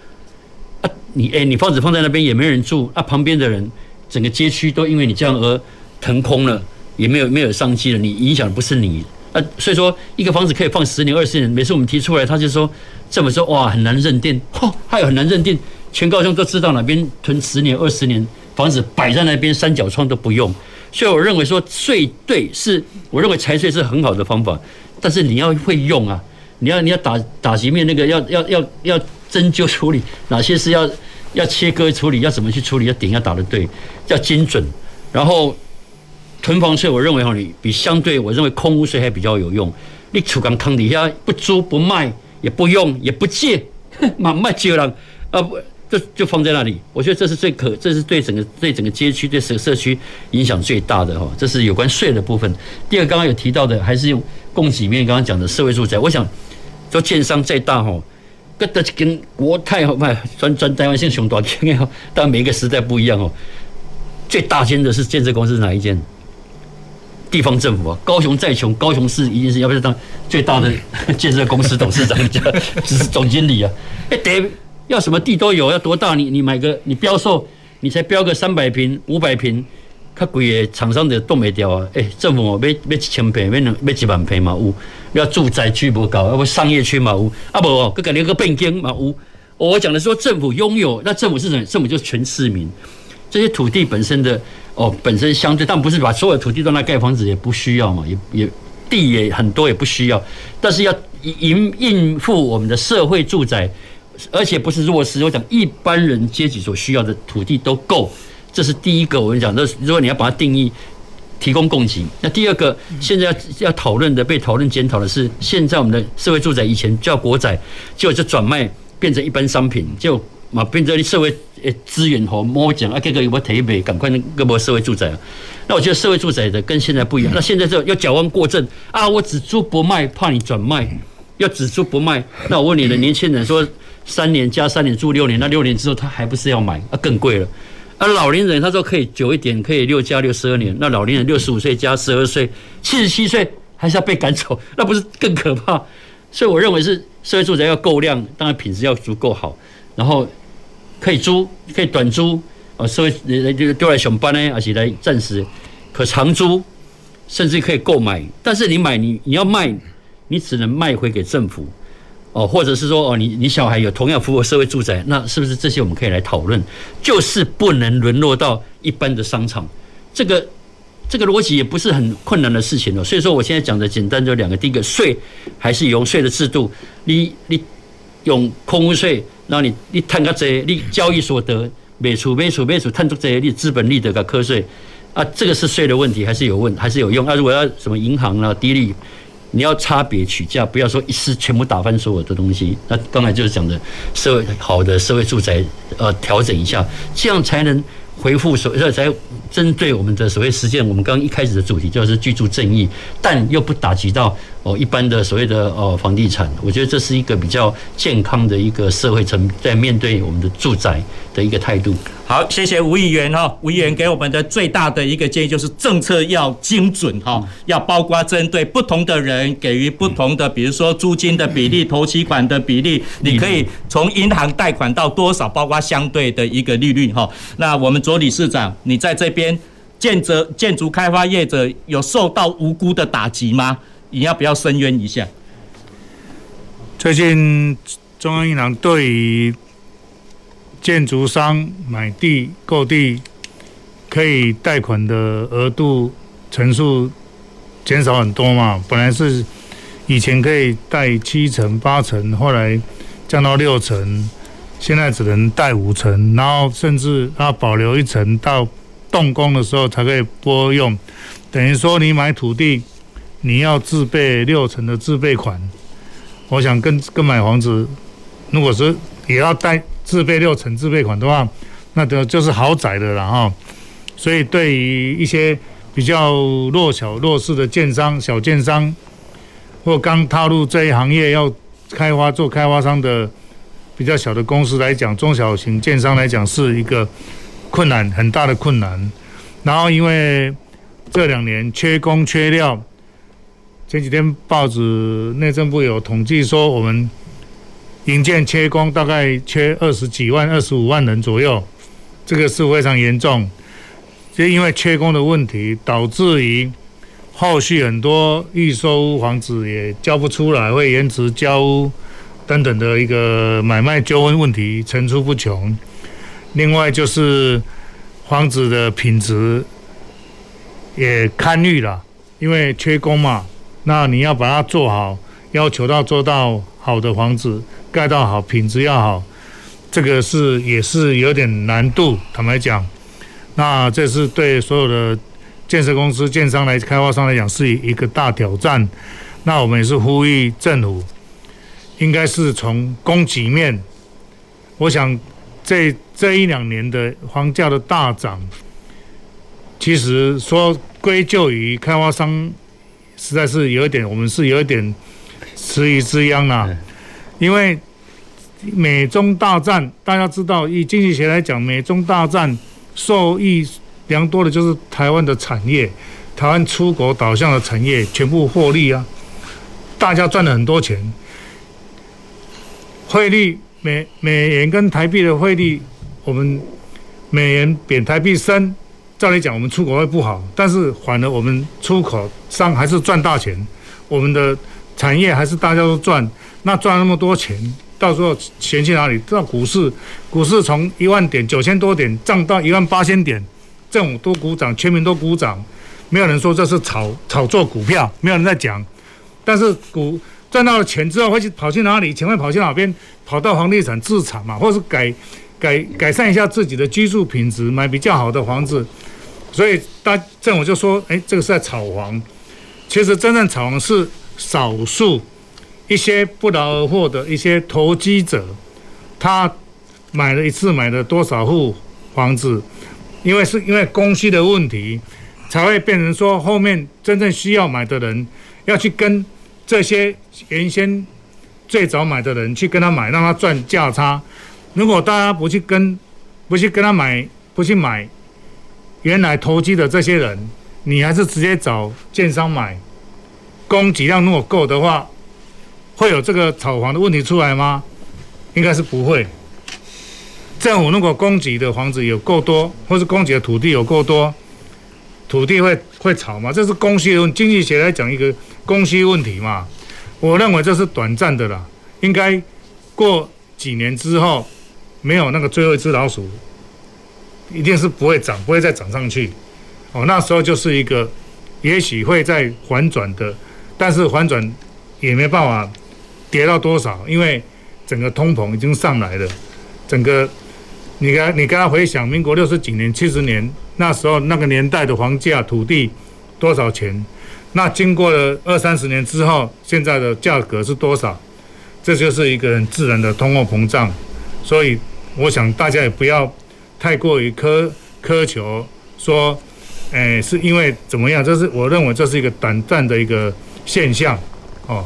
啊，你哎，你房子放在那边也没人住，啊，旁边的人整个街区都因为你这样而腾空了，也没有没有商机了，你影响的不是你啊。所以说，一个房子可以放十年二十年，每次我们提出来，他就说这么说哇，很难认定，嚯，他也很难认定。全高雄都知道哪边囤十年、二十年房子摆在那边，三角窗都不用。所以我认为说税对是，我认为财税是很好的方法，但是你要会用啊，你要你要打打击面那个要要要要针灸处理，哪些是要要切割处理，要怎么去处理，要点要打得对，要精准。然后囤房税，我认为哈，你比相对我认为空屋税还比较有用。你储港坑底下不租不卖也不用也不借，嘛卖借人啊不。就就放在那里，我觉得这是最可，这是对整个对整个街区对社社区影响最大的哈。这是有关税的部分。第二，刚刚有提到的，还是用供给面刚刚讲的社会住宅。我想，做建商再大哈，跟跟国泰哈，不专专台湾性熊大天哈，但每一个时代不一样哦。最大间的是建设公司哪一间？地方政府啊，高雄再穷，高雄市一定是要不要当最大的 建设公司董事长，只是总经理啊。哎，得。要什么地都有，要多大你你买个你标售，你才标个三百平五百坪，较贵的厂商的冻没掉啊！诶、政府要要一千坪，要两要一万坪嘛有，要住宅区不搞，要不商业区嘛有，啊不哦，搁个连个变更嘛有。我讲的是说政府拥有，那政府是什么？政府就是全市民。这些土地本身的哦，本身相对，但不是把所有土地都拿盖房子，也不需要嘛，也也地也很多，也不需要。但是要应应付我们的社会住宅，而且不是弱势，我讲一般人阶级所需要的土地都够，这是第一个。我跟你讲，这如果你要把它定义，提供供给，那第二个现在要要讨论的、被讨论检讨的是，现在我们的社会住宅以前叫国宅，结果就转卖变成一般商品，就嘛变成社会。诶，资源和摸奖啊，这个有没有提备？赶快那个不社会住宅啊？那我觉得社会住宅的跟现在不一样。那现在这要矫枉过正啊！我只租不卖，怕你转卖，要只租不卖。那我问你的年轻人说，三年加三年住六年，那六年之后他还不是要买？啊，更贵了。而老年人他说可以久一点，可以六加六十二年。那老年人六十五岁加十二岁，七十七岁还是要被赶走，那不是更可怕？所以我认为是社会住宅要够量，当然品质要足够好，然后。可以租，可以短租，啊，社会人就丢来上班呢，而且来暂时可长租，甚至可以购买。但是你买，你你要卖，你只能卖回给政府，哦，或者是说，哦，你你小孩有同样符合社会住宅，那是不是这些我们可以来讨论？就是不能沦落到一般的商场，这个这个逻辑也不是很困难的事情哦。所以说，我现在讲的简单就两个，第一个税还是用税的制度，你你用空屋税。然后你你赚个这，你交易所得，卖厝卖厝卖厝赚足这，你资本利得个课税，啊，这个是税的问题，还是有问，还是有用？啊，如果要什么银行啊低利，你要差别取价，不要说一次全部打翻所有的东西。那刚才就是讲的社会好的社会住宅，呃，调整一下，这样才能。回复所，这才针对我们的所谓实践，我们刚刚一开始的主题就是居住正义，但又不打击到哦一般的所谓的哦房地产，我觉得这是一个比较健康的一个社会层在面对我们的住宅的一个态度。好，谢谢吴议员哈，吴议员给我们的最大的一个建议就是政策要精准哈，要包括针对不同的人给予不同的，比如说租金的比例、头期款的比例，你可以从银行贷款到多少，包括相对的一个利率哈。那我们左理事长，你在这边建设建筑开发业者有受到无辜的打击吗？你要不要申冤一下？最近中央银行对于建筑商买地购地可以贷款的额度层数减少很多嘛？本来是以前可以贷七成八成，后来降到六成，现在只能贷五成，然后甚至要保留一层到动工的时候才可以拨用。等于说你买土地，你要自备六成的自备款。我想跟跟买房子，如果是也要贷。自备六成自备款的话，那就就是豪宅的了哈。所以对于一些比较弱小弱势的建商、小建商，或刚踏入这一行业要开发做开发商的比较小的公司来讲，中小型建商来讲是一个困难很大的困难。然后因为这两年缺工缺料，前几天报纸内政部有统计说我们。营建缺工，大概缺二十几万、二十五万人左右，这个是非常严重。就因为缺工的问题，导致于后续很多预售屋房子也交不出来，会延迟交屋等等的一个买卖纠纷问题层出不穷。另外就是房子的品质也堪虑了，因为缺工嘛，那你要把它做好，要求到做到好的房子。盖到好，品质要好，这个是也是有点难度。坦白讲，那这是对所有的建设公司、建商来、开发商来讲是一个大挑战。那我们也是呼吁政府，应该是从供给面。我想这这一两年的房价的大涨，其实说归咎于开发商，实在是有一点，我们是有一点迟疑之殃啊。因为美中大战，大家知道，以经济学来讲，美中大战受益良多的就是台湾的产业，台湾出口导向的产业全部获利啊，大家赚了很多钱。汇率美美元跟台币的汇率，我们美元贬台币升，照理讲我们出口会不好，但是反而我们出口商还是赚大钱，我们的产业还是大家都赚，那赚那么多钱，到时候钱去哪里？到股市，股市从一万点九千多点涨到一万八千点，政府都鼓掌，全民都鼓掌，没有人说这是炒炒作股票，没有人在讲，但是股。赚到了钱之后会去跑去哪里？钱会跑去哪边？跑到房地产自产嘛，或是改改改善一下自己的居住品质，买比较好的房子。所以大政府就说：“哎，这个是在炒房。”其实真正炒房是少数一些不劳而获的一些投机者，他买了一次买了多少户房子，因为是因为供需的问题，才会变成说后面真正需要买的人要去跟。这些原先最早买的人去跟他买，让他赚价差。如果大家不去跟，不去跟他买，不去买原来投机的这些人，你还是直接找建商买，供给量如果够的话，会有这个炒房的问题出来吗？应该是不会。政府如果供给的房子有够多，或是供给的土地有够多，土地会会炒吗？这是供需的问，经济学来讲一个。供需问题嘛，我认为这是短暂的啦，应该过几年之后，没有那个最后一只老鼠，一定是不会涨，不会再涨上去。哦，那时候就是一个，也许会再反转的，但是反转也没办法跌到多少，因为整个通膨已经上来了，整个你刚你跟他回想，民国六十几年、七十年那时候那个年代的房价、土地多少钱？那经过了二三十年之后，现在的价格是多少？这就是一个很自然的通货膨胀。所以，我想大家也不要太过于苛苛求，说，诶，是因为怎么样？这是我认为这是一个短暂的一个现象，哦。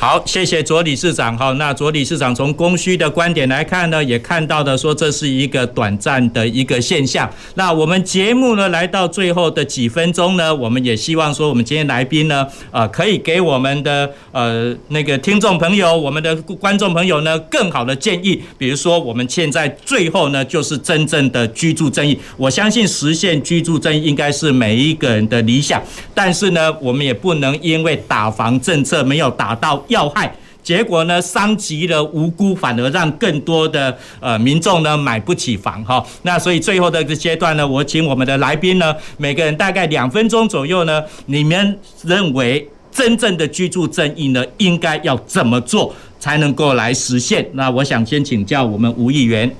好，谢谢左理事长。好，那左理事长从供需的观点来看呢，也看到的说这是一个短暂的一个现象。那我们节目呢来到最后的几分钟呢，我们也希望说我们今天来宾呢，呃，可以给我们的呃那个听众朋友、我们的观众朋友呢更好的建议。比如说我们现在最后呢就是真正的居住正义，我相信实现居住正义应该是每一个人的理想，但是呢，我们也不能因为打房政策没有打到。要害，结果呢，伤及了无辜，反而让更多的呃民众呢买不起房哈。那所以最后的这阶段呢，我请我们的来宾呢，每个人大概两分钟左右呢，你们认为真正的居住正义呢，应该要怎么做才能够来实现？那我想先请教我们吴议员。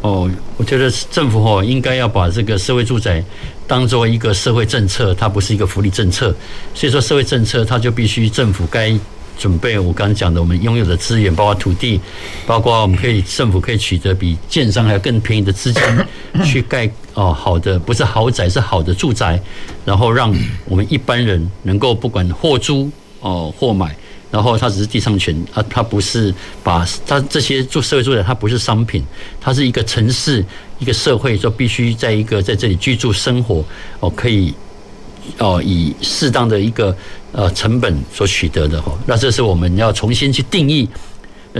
哦，我觉得政府哦应该要把这个社会住宅当做一个社会政策，它不是一个福利政策。所以说，社会政策它就必须政府该。准备我刚刚讲的，我们拥有的资源，包括土地，包括我们可以政府可以取得比建商还要更便宜的资金，去盖哦好的，不是豪宅，是好的住宅，然后让我们一般人能够不管或租哦或买，然后它只是地上权，它它不是把它这些住社会住宅，它不是商品，它是一个城市一个社会，就必须在一个在这里居住生活哦可以。哦，以适当的一个呃成本所取得的哈，那这是我们要重新去定义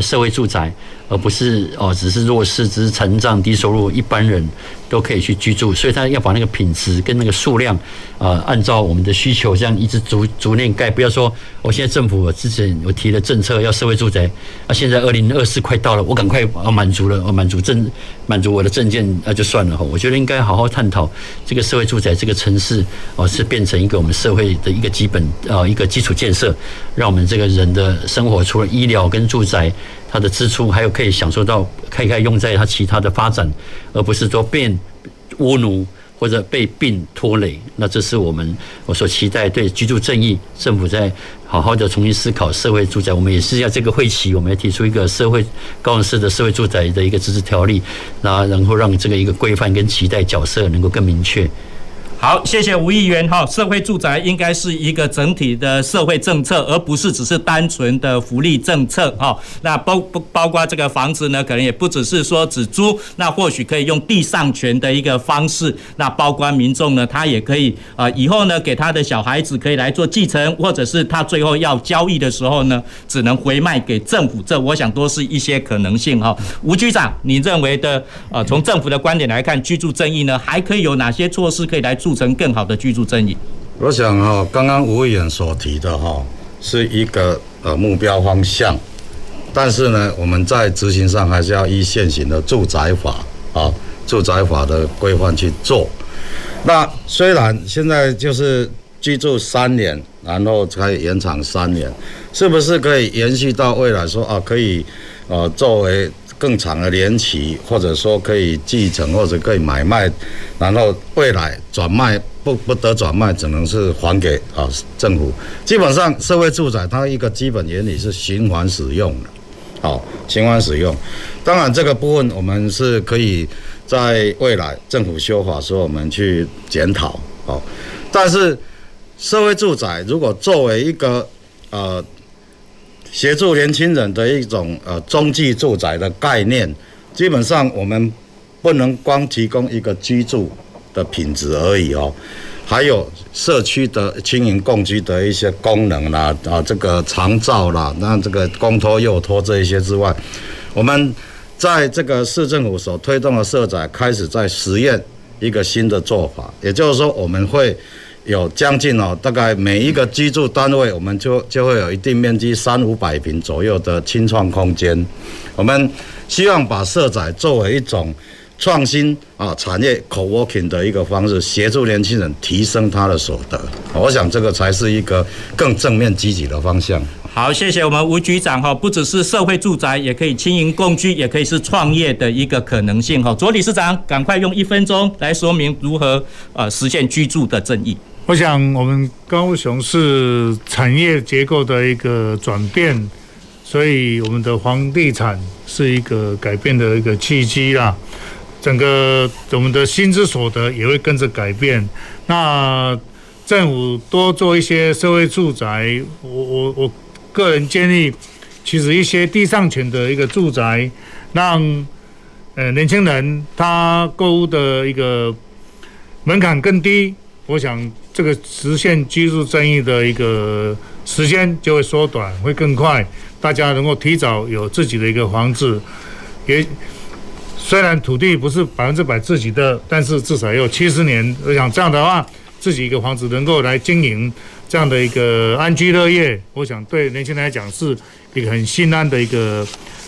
社会住宅，而不是哦只是弱势、只是残障、低收入一般人。都可以去居住，所以他要把那个品质跟那个数量，啊，按照我们的需求这样一直逐逐年盖。不要说我现在政府之前我提的政策要社会住宅，啊，现在二零二四快到了，我赶快要满足了，我满足政满足我的证件，那就算了哈。我觉得应该好好探讨这个社会住宅这个城市哦，是变成一个我们社会的一个基本啊一个基础建设，让我们这个人的生活除了医疗跟住宅。他的支出还有可以享受到，可以可以用在他其他的发展，而不是说变窝奴或者被病拖累。那这是我们我所期待对居住正义，政府在好好的重新思考社会住宅。我们也是要这个会期，我们要提出一个社会高雄市的社会住宅的一个自治条例，那然后让这个一个规范跟期待角色能够更明确。好，谢谢吴议员哈。社会住宅应该是一个整体的社会政策，而不是只是单纯的福利政策哈。那包不包括这个房子呢？可能也不只是说只租，那或许可以用地上权的一个方式。那包括民众呢，他也可以啊，以后呢给他的小孩子可以来做继承，或者是他最后要交易的时候呢，只能回卖给政府。这我想都是一些可能性哈。吴局长，你认为的呃，从政府的观点来看，居住正义呢，还可以有哪些措施可以来促成更好的居住正义？我想哈，刚刚吴委员所提的哈，是一个呃目标方向，但是呢，我们在执行上还是要依现行的住宅法啊，住宅法的规范去做。那虽然现在就是居住三年，然后才延长三年，是不是可以延续到未来说啊，可以呃作为？更长的年期，或者说可以继承，或者可以买卖，然后未来转卖不不得转卖，只能是还给啊政府。基本上社会住宅它一个基本原理是循环使用的，好循环使用。当然这个部分我们是可以在未来政府修法时候我们去检讨，好。但是社会住宅如果作为一个呃。协助年轻人的一种呃中继住宅的概念，基本上我们不能光提供一个居住的品质而已哦，还有社区的经营共居的一些功能啦，啊，这个长照啦，那这个公托幼托这一些之外，我们在这个市政府所推动的社宅开始在实验一个新的做法，也就是说我们会。有将近哦，大概每一个居住单位，我们就就会有一定面积三五百平左右的清创空间。我们希望把社宅作为一种创新啊产业 co-working 的一个方式，协助年轻人提升他的所得。我想这个才是一个更正面积极的方向。好，谢谢我们吴局长哈，不只是社会住宅，也可以青银共居，也可以是创业的一个可能性哈。左理事长，赶快用一分钟来说明如何呃实现居住的正义。我想，我们高雄是产业结构的一个转变，所以我们的房地产是一个改变的一个契机啦。整个我们的薪资所得也会跟着改变。那政府多做一些社会住宅，我我我个人建议，其实一些地上权的一个住宅，让呃年轻人他购物的一个门槛更低。我想这个实现居住正义的一个时间就会缩短，会更快。大家能够提早有自己的一个房子，也虽然土地不是百分之百自己的，但是至少也有七十年。我想这样的话，自己一个房子能够来经营这样的一个安居乐业，我想对年轻人来讲是一个很心安的一个，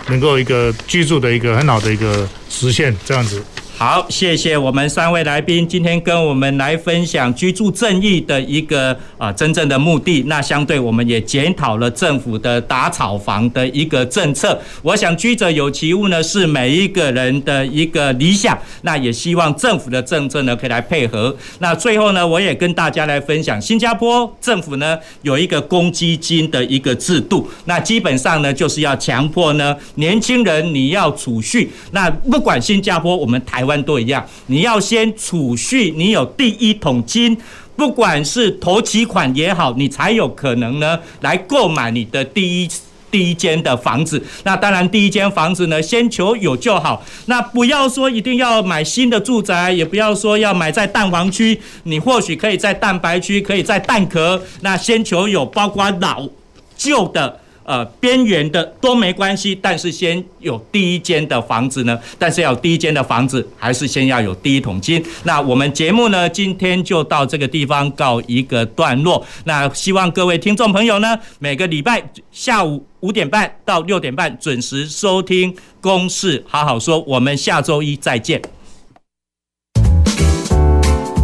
能够一个居住的一个很好的一个实现这样子。好，谢谢我们三位来宾今天跟我们来分享居住正义的一个啊真正的目的。那相对我们也检讨了政府的打炒房的一个政策。我想居者有其屋呢是每一个人的一个理想。那也希望政府的政策呢可以来配合。那最后呢，我也跟大家来分享，新加坡政府呢有一个公积金的一个制度。那基本上呢就是要强迫呢年轻人你要储蓄。那不管新加坡，我们台。湾都一样，你要先储蓄，你有第一桶金，不管是头期款也好，你才有可能呢来购买你的第一第一间的房子。那当然，第一间房子呢，先求有就好。那不要说一定要买新的住宅，也不要说要买在蛋黄区，你或许可以在蛋白区，可以在蛋壳。那先求有，包括老旧的。呃，边缘的都没关系，但是先有第一间的房子呢，但是要第一间的房子，还是先要有第一桶金。那我们节目呢，今天就到这个地方告一个段落。那希望各位听众朋友呢，每个礼拜下午五点半到六点半准时收听《公事好好说》，我们下周一再见。